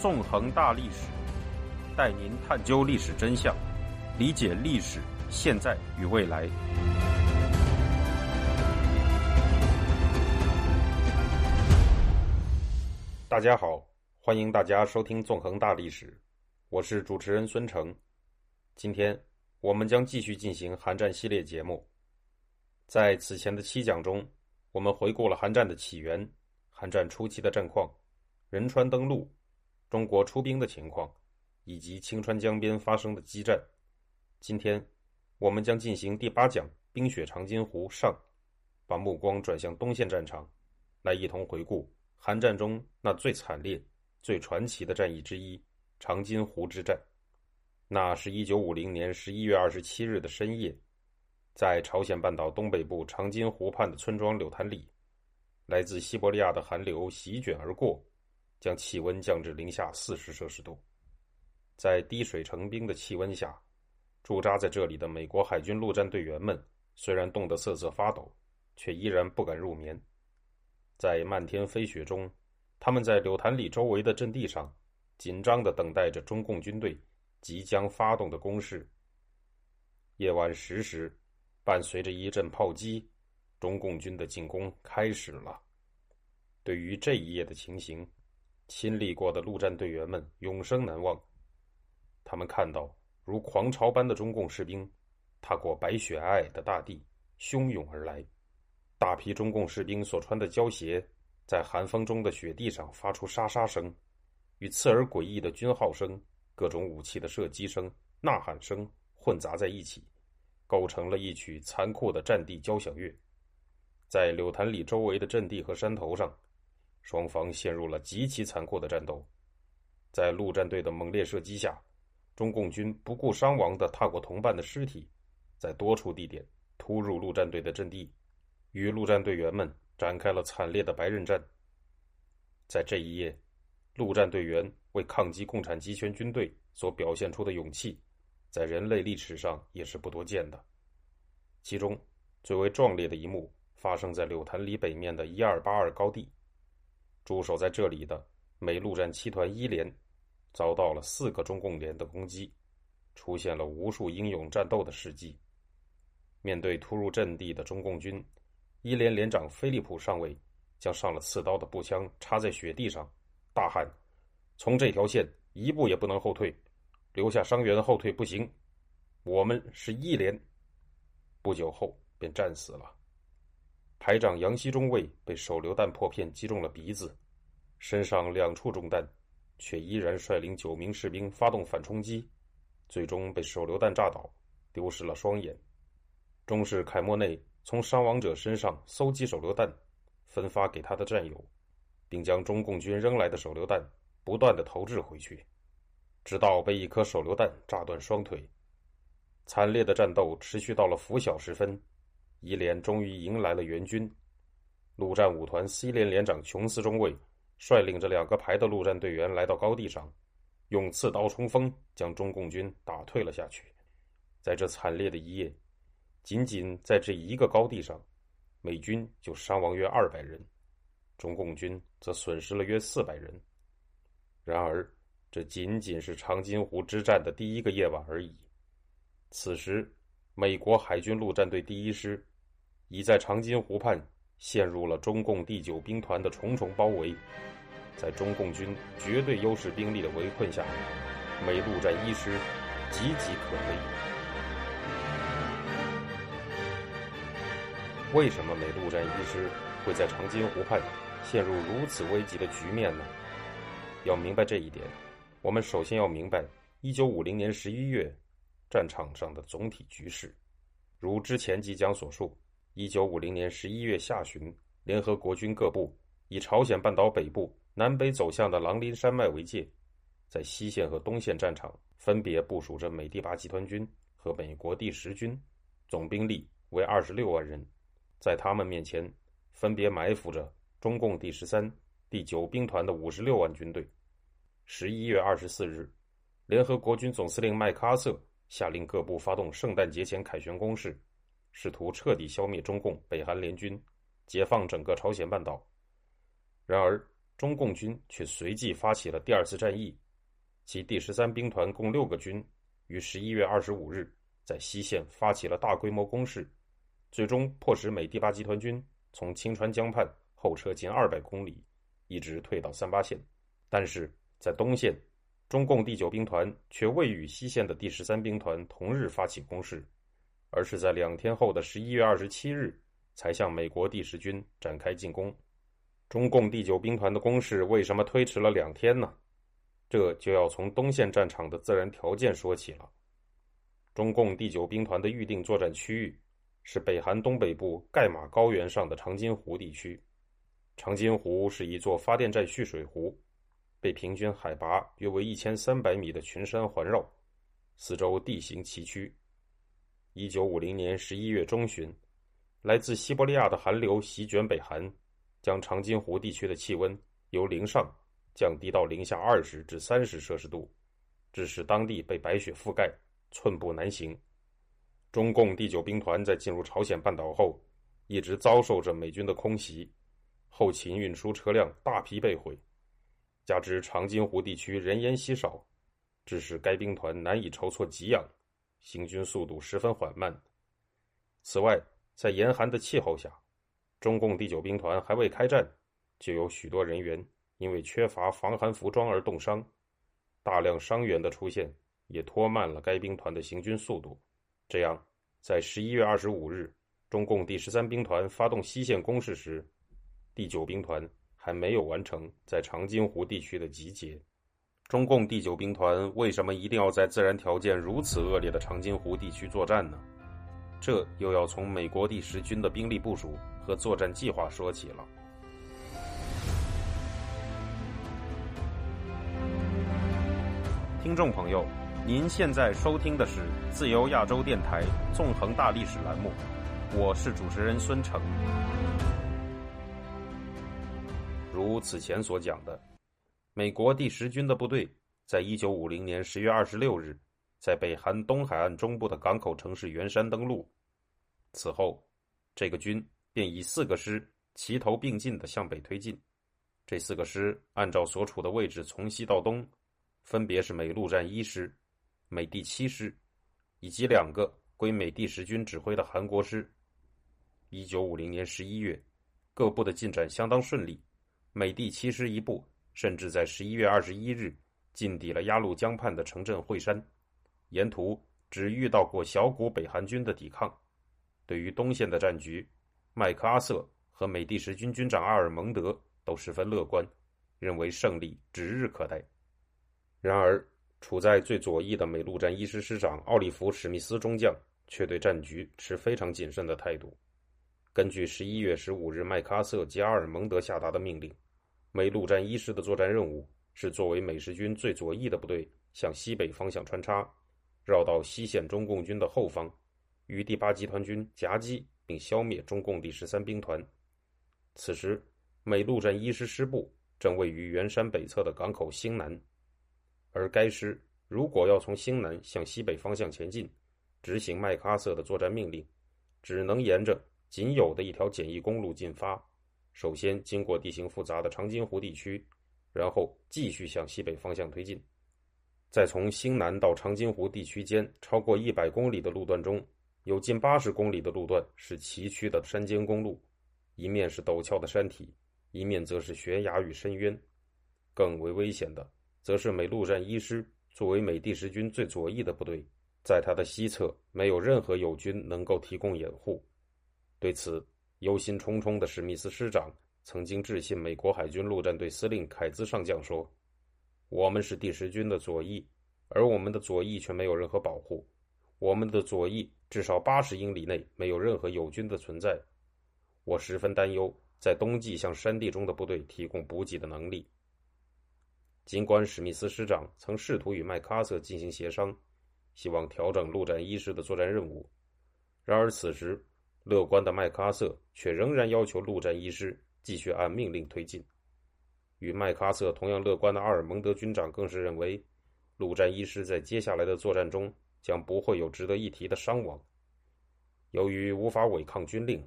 纵横大历史，带您探究历史真相，理解历史现在与未来。大家好，欢迎大家收听《纵横大历史》，我是主持人孙成。今天我们将继续进行韩战系列节目。在此前的七讲中，我们回顾了韩战的起源、韩战初期的战况、仁川登陆、中国出兵的情况，以及青川江边发生的激战。今天，我们将进行第八讲《冰雪长津湖》上，把目光转向东线战场，来一同回顾韩战中那最惨烈、最传奇的战役之一——长津湖之战。那是一九五零年十一月二十七日的深夜。在朝鲜半岛东北部长津湖畔的村庄柳潭里，来自西伯利亚的寒流席卷而过，将气温降至零下四十摄氏度。在滴水成冰的气温下，驻扎在这里的美国海军陆战队员们虽然冻得瑟瑟发抖，却依然不敢入眠。在漫天飞雪中，他们在柳潭里周围的阵地上，紧张地等待着中共军队即将发动的攻势。夜晚十时。伴随着一阵炮击，中共军的进攻开始了。对于这一夜的情形，亲历过的陆战队员们永生难忘。他们看到如狂潮般的中共士兵踏过白雪皑皑的大地，汹涌而来。大批中共士兵所穿的胶鞋在寒风中的雪地上发出沙沙声，与刺耳诡异的军号声、各种武器的射击声、呐喊声混杂在一起。构成了一曲残酷的战地交响乐，在柳潭里周围的阵地和山头上，双方陷入了极其残酷的战斗。在陆战队的猛烈射击下，中共军不顾伤亡的踏过同伴的尸体，在多处地点突入陆战队的阵地，与陆战队员们展开了惨烈的白刃战。在这一夜，陆战队员为抗击共产集权军队所表现出的勇气。在人类历史上也是不多见的。其中最为壮烈的一幕发生在柳潭里北面的一二八二高地，驻守在这里的美陆战七团一连遭到了四个中共连的攻击，出现了无数英勇战斗的事迹。面对突入阵地的中共军，一连连长菲利普上尉将上了刺刀的步枪插在雪地上，大喊：“从这条线一步也不能后退。”留下伤员后退不行，我们是一连。不久后便战死了。排长杨希中尉被手榴弹破片击中了鼻子，身上两处中弹，却依然率领九名士兵发动反冲击，最终被手榴弹炸倒，丢失了双眼。中士凯莫内从伤亡者身上搜集手榴弹，分发给他的战友，并将中共军扔来的手榴弹不断的投掷回去。直到被一颗手榴弹炸断双腿，惨烈的战斗持续到了拂晓时分，一连终于迎来了援军。陆战五团 C 连连长琼斯中尉率领着两个排的陆战队员来到高地上，用刺刀冲锋，将中共军打退了下去。在这惨烈的一夜，仅仅在这一个高地上，美军就伤亡约二百人，中共军则损失了约四百人。然而，这仅仅是长津湖之战的第一个夜晚而已。此时，美国海军陆战队第一师已在长津湖畔陷入了中共第九兵团的重重包围。在中共军绝对优势兵力的围困下，美陆战一师岌岌可危。为什么美陆战一师会在长津湖畔陷入如此危急的局面呢？要明白这一点。我们首先要明白，一九五零年十一月战场上的总体局势。如之前即将所述，一九五零年十一月下旬，联合国军各部以朝鲜半岛北部南北走向的狼林山脉为界，在西线和东线战场分别部署着美第八集团军和美国第十军，总兵力为二十六万人，在他们面前分别埋伏着中共第十三、第九兵团的五十六万军队。十一月二十四日，联合国军总司令麦克阿瑟下令各部发动圣诞节前凯旋攻势，试图彻底消灭中共北韩联军，解放整个朝鲜半岛。然而，中共军却随即发起了第二次战役，其第十三兵团共六个军于十一月二十五日在西线发起了大规模攻势，最终迫使美第八集团军从清川江畔后撤近二百公里，一直退到三八线。但是在东线，中共第九兵团却未与西线的第十三兵团同日发起攻势，而是在两天后的十一月二十七日才向美国第十军展开进攻。中共第九兵团的攻势为什么推迟了两天呢？这就要从东线战场的自然条件说起了。中共第九兵团的预定作战区域是北韩东北部盖马高原上的长津湖地区。长津湖是一座发电站蓄水湖，被平均海拔约为一千三百米的群山环绕，四周地形崎岖。一九五零年十一月中旬，来自西伯利亚的寒流席卷北韩。将长津湖地区的气温由零上降低到零下二十至三十摄氏度，致使当地被白雪覆盖，寸步难行。中共第九兵团在进入朝鲜半岛后，一直遭受着美军的空袭，后勤运输车辆大批被毁，加之长津湖地区人烟稀少，致使该兵团难以筹措给养，行军速度十分缓慢。此外，在严寒的气候下，中共第九兵团还未开战，就有许多人员因为缺乏防寒服装而冻伤，大量伤员的出现也拖慢了该兵团的行军速度。这样，在十一月二十五日，中共第十三兵团发动西线攻势时，第九兵团还没有完成在长津湖地区的集结。中共第九兵团为什么一定要在自然条件如此恶劣的长津湖地区作战呢？这又要从美国第十军的兵力部署。和作战计划说起了。听众朋友，您现在收听的是自由亚洲电台纵横大历史栏目，我是主持人孙成。如此前所讲的，美国第十军的部队在一九五零年十月二十六日，在北韩东海岸中部的港口城市元山登陆。此后，这个军。便以四个师齐头并进地向北推进。这四个师按照所处的位置从西到东，分别是美陆战一师、美第七师，以及两个归美第十军指挥的韩国师。一九五零年十一月，各部的进展相当顺利。美第七师一部甚至在十一月二十一日进抵了鸭绿江畔的城镇惠山，沿途只遇到过小股北韩军的抵抗。对于东线的战局，麦克阿瑟和美第十军军长阿尔蒙德都十分乐观，认为胜利指日可待。然而，处在最左翼的美陆战一师师长奥利弗·史密斯中将却对战局持非常谨慎的态度。根据十一月十五日麦克阿瑟及阿尔蒙德下达的命令，美陆战一师的作战任务是作为美十军最左翼的部队向西北方向穿插，绕到西线中共军的后方，与第八集团军夹击。并消灭中共第十三兵团。此时，美陆战一师师部正位于元山北侧的港口兴南，而该师如果要从兴南向西北方向前进，执行麦克阿瑟的作战命令，只能沿着仅有的一条简易公路进发。首先经过地形复杂的长津湖地区，然后继续向西北方向推进。在从兴南到长津湖地区间超过一百公里的路段中。有近八十公里的路段是崎岖的山间公路，一面是陡峭的山体，一面则是悬崖与深渊。更为危险的，则是美陆战一师作为美第十军最左翼的部队，在它的西侧没有任何友军能够提供掩护。对此，忧心忡忡的史密斯师长曾经致信美国海军陆战队司令凯兹上将说：“我们是第十军的左翼，而我们的左翼却没有任何保护。我们的左翼。”至少八十英里内没有任何友军的存在，我十分担忧在冬季向山地中的部队提供补给的能力。尽管史密斯师长曾试图与麦克阿瑟进行协商，希望调整陆战一师的作战任务，然而此时乐观的麦克阿瑟却仍然要求陆战一师继续按命令推进。与麦克阿瑟同样乐观的阿尔蒙德军长更是认为，陆战一师在接下来的作战中。将不会有值得一提的伤亡。由于无法违抗军令，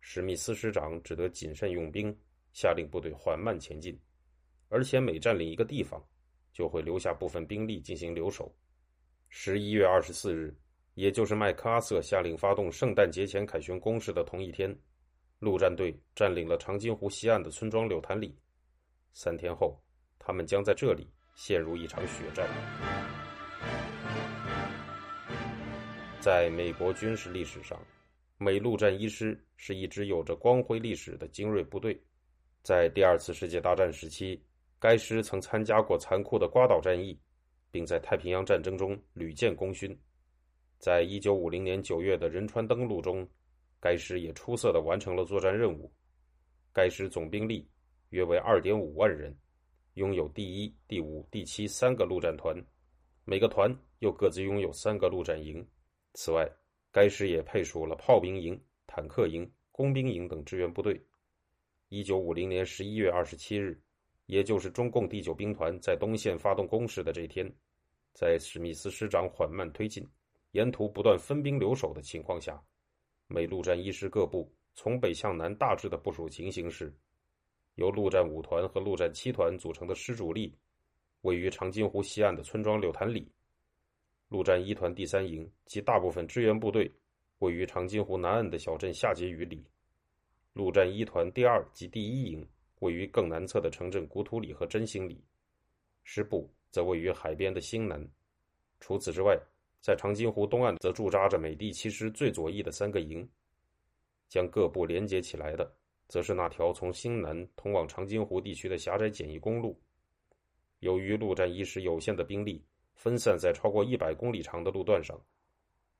史密斯师长只得谨慎用兵，下令部队缓慢前进，而且每占领一个地方，就会留下部分兵力进行留守。十一月二十四日，也就是麦克阿瑟下令发动圣诞节前凯旋攻势的同一天，陆战队占领了长津湖西岸的村庄柳潭里。三天后，他们将在这里陷入一场血战。在美国军事历史上，美陆战一师是一支有着光辉历史的精锐部队。在第二次世界大战时期，该师曾参加过残酷的瓜岛战役，并在太平洋战争中屡建功勋。在一九五零年九月的仁川登陆中，该师也出色地完成了作战任务。该师总兵力约为二点五万人，拥有第一、第五、第七三个陆战团，每个团又各自拥有三个陆战营。此外，该师也配属了炮兵营、坦克营、工兵营等支援部队。一九五零年十一月二十七日，也就是中共第九兵团在东线发动攻势的这天，在史密斯师长缓慢推进、沿途不断分兵留守的情况下，美陆战一师各部从北向南大致的部署情形是：由陆战五团和陆战七团组成的师主力，位于长津湖西岸的村庄柳潭里。陆战一团第三营及大部分支援部队位于长津湖南岸的小镇下碣隅里，陆战一团第二及第一营位于更南侧的城镇古土里和真兴里，师部则位于海边的兴南。除此之外，在长津湖东岸则驻扎着美第七师最左翼的三个营。将各部连接起来的，则是那条从兴南通往长津湖地区的狭窄简易公路。由于陆战一师有限的兵力，分散在超过一百公里长的路段上，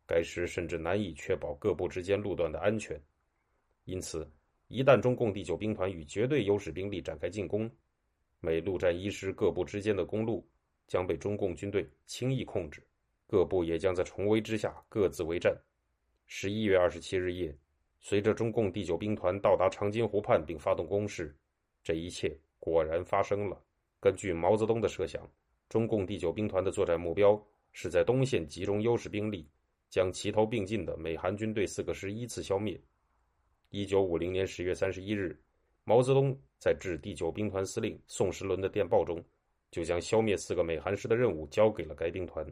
该师甚至难以确保各部之间路段的安全。因此，一旦中共第九兵团与绝对优势兵力展开进攻，美陆战一师各部之间的公路将被中共军队轻易控制，各部也将在重围之下各自为战。十一月二十七日夜，随着中共第九兵团到达长津湖畔并发动攻势，这一切果然发生了。根据毛泽东的设想。中共第九兵团的作战目标是在东线集中优势兵力，将齐头并进的美韩军队四个师依次消灭。一九五零年十月三十一日，毛泽东在致第九兵团司令宋时轮的电报中，就将消灭四个美韩师的任务交给了该兵团。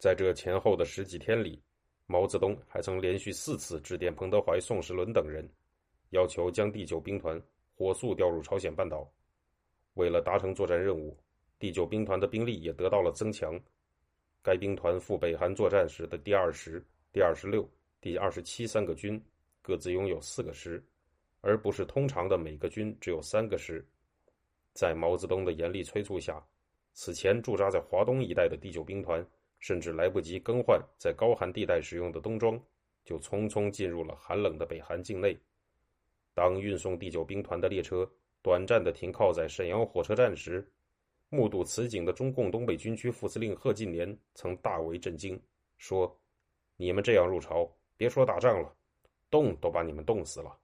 在这前后的十几天里，毛泽东还曾连续四次致电彭德怀、宋时轮等人，要求将第九兵团火速调入朝鲜半岛。为了达成作战任务。第九兵团的兵力也得到了增强，该兵团赴北韩作战时的第二十、第二十六、第二十七三个军各自拥有四个师，而不是通常的每个军只有三个师。在毛泽东的严厉催促下，此前驻扎在华东一带的第九兵团甚至来不及更换在高寒地带使用的冬装，就匆匆进入了寒冷的北韩境内。当运送第九兵团的列车短暂的停靠在沈阳火车站时，目睹此景的中共东北军区副司令贺晋年曾大为震惊，说：“你们这样入朝，别说打仗了，冻都把你们冻死了。”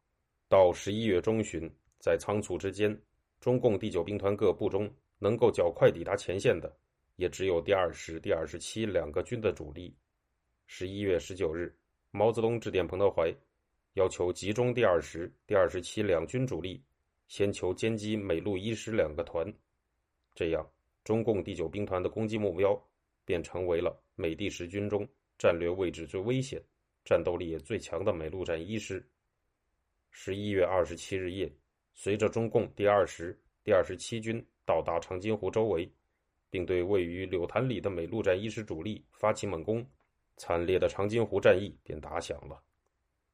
到十一月中旬，在仓促之间，中共第九兵团各部中能够较快抵达前线的，也只有第二十、第二十七两个军的主力。十一月十九日，毛泽东致电彭德怀，要求集中第二十、第二十七两军主力，先求歼击美陆一师两个团。这样，中共第九兵团的攻击目标便成为了美第十军中战略位置最危险、战斗力也最强的美陆战一师。十一月二十七日夜，随着中共第二十、第二十七军到达长津湖周围，并对位于柳潭里的美陆战一师主力发起猛攻，惨烈的长津湖战役便打响了。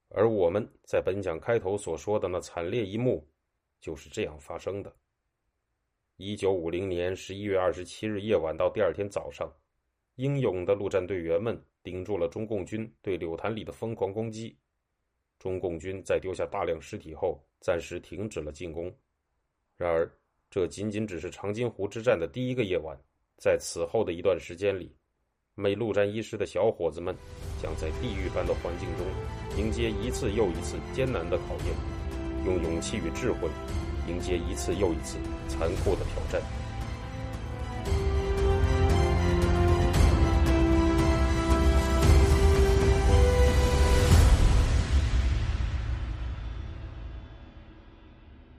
而我们在本讲开头所说的那惨烈一幕，就是这样发生的。一九五零年十一月二十七日夜晚到第二天早上，英勇的陆战队员们顶住了中共军对柳潭里的疯狂攻击。中共军在丢下大量尸体后，暂时停止了进攻。然而，这仅仅只是长津湖之战的第一个夜晚。在此后的一段时间里，美陆战一师的小伙子们将在地狱般的环境中迎接一次又一次艰难的考验，用勇气与智慧。迎接一次又一次残酷的挑战。